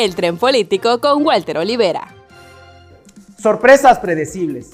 El tren político con Walter Olivera. Sorpresas predecibles.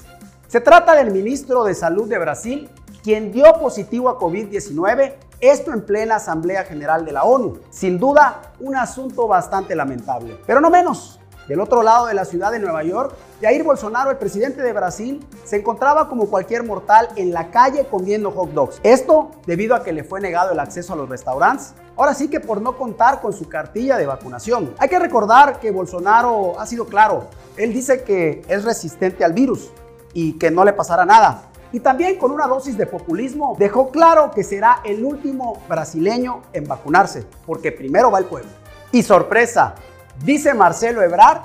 Se trata del ministro de Salud de Brasil, quien dio positivo a COVID-19, esto en plena Asamblea General de la ONU. Sin duda, un asunto bastante lamentable. Pero no menos, del otro lado de la ciudad de Nueva York, Jair Bolsonaro, el presidente de Brasil, se encontraba como cualquier mortal en la calle comiendo hot dogs. Esto debido a que le fue negado el acceso a los restaurantes. Ahora sí que por no contar con su cartilla de vacunación. Hay que recordar que Bolsonaro ha sido claro. Él dice que es resistente al virus y que no le pasará nada. Y también con una dosis de populismo dejó claro que será el último brasileño en vacunarse, porque primero va el pueblo. Y sorpresa, Dice Marcelo Ebrard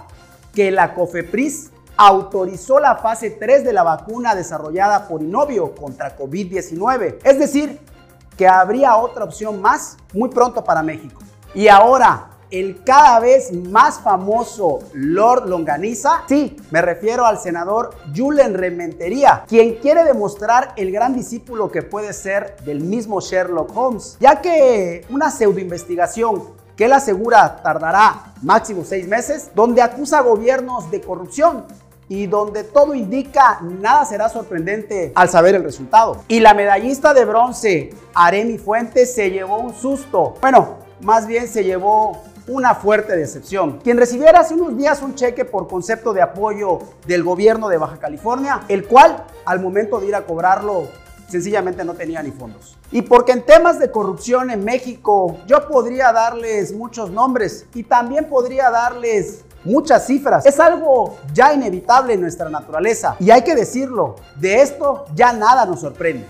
que la COFEPRIS autorizó la fase 3 de la vacuna desarrollada por Inovio contra COVID-19. Es decir, que habría otra opción más muy pronto para México. Y ahora, el cada vez más famoso Lord Longaniza, sí, me refiero al senador Julen Rementería, quien quiere demostrar el gran discípulo que puede ser del mismo Sherlock Holmes, ya que una pseudoinvestigación que él asegura tardará máximo seis meses, donde acusa gobiernos de corrupción y donde todo indica nada será sorprendente al saber el resultado. Y la medallista de bronce, Aremi Fuentes, se llevó un susto. Bueno, más bien se llevó una fuerte decepción. Quien recibiera hace unos días un cheque por concepto de apoyo del gobierno de Baja California, el cual al momento de ir a cobrarlo sencillamente no tenía ni fondos. Y porque en temas de corrupción en México yo podría darles muchos nombres y también podría darles muchas cifras. Es algo ya inevitable en nuestra naturaleza y hay que decirlo, de esto ya nada nos sorprende.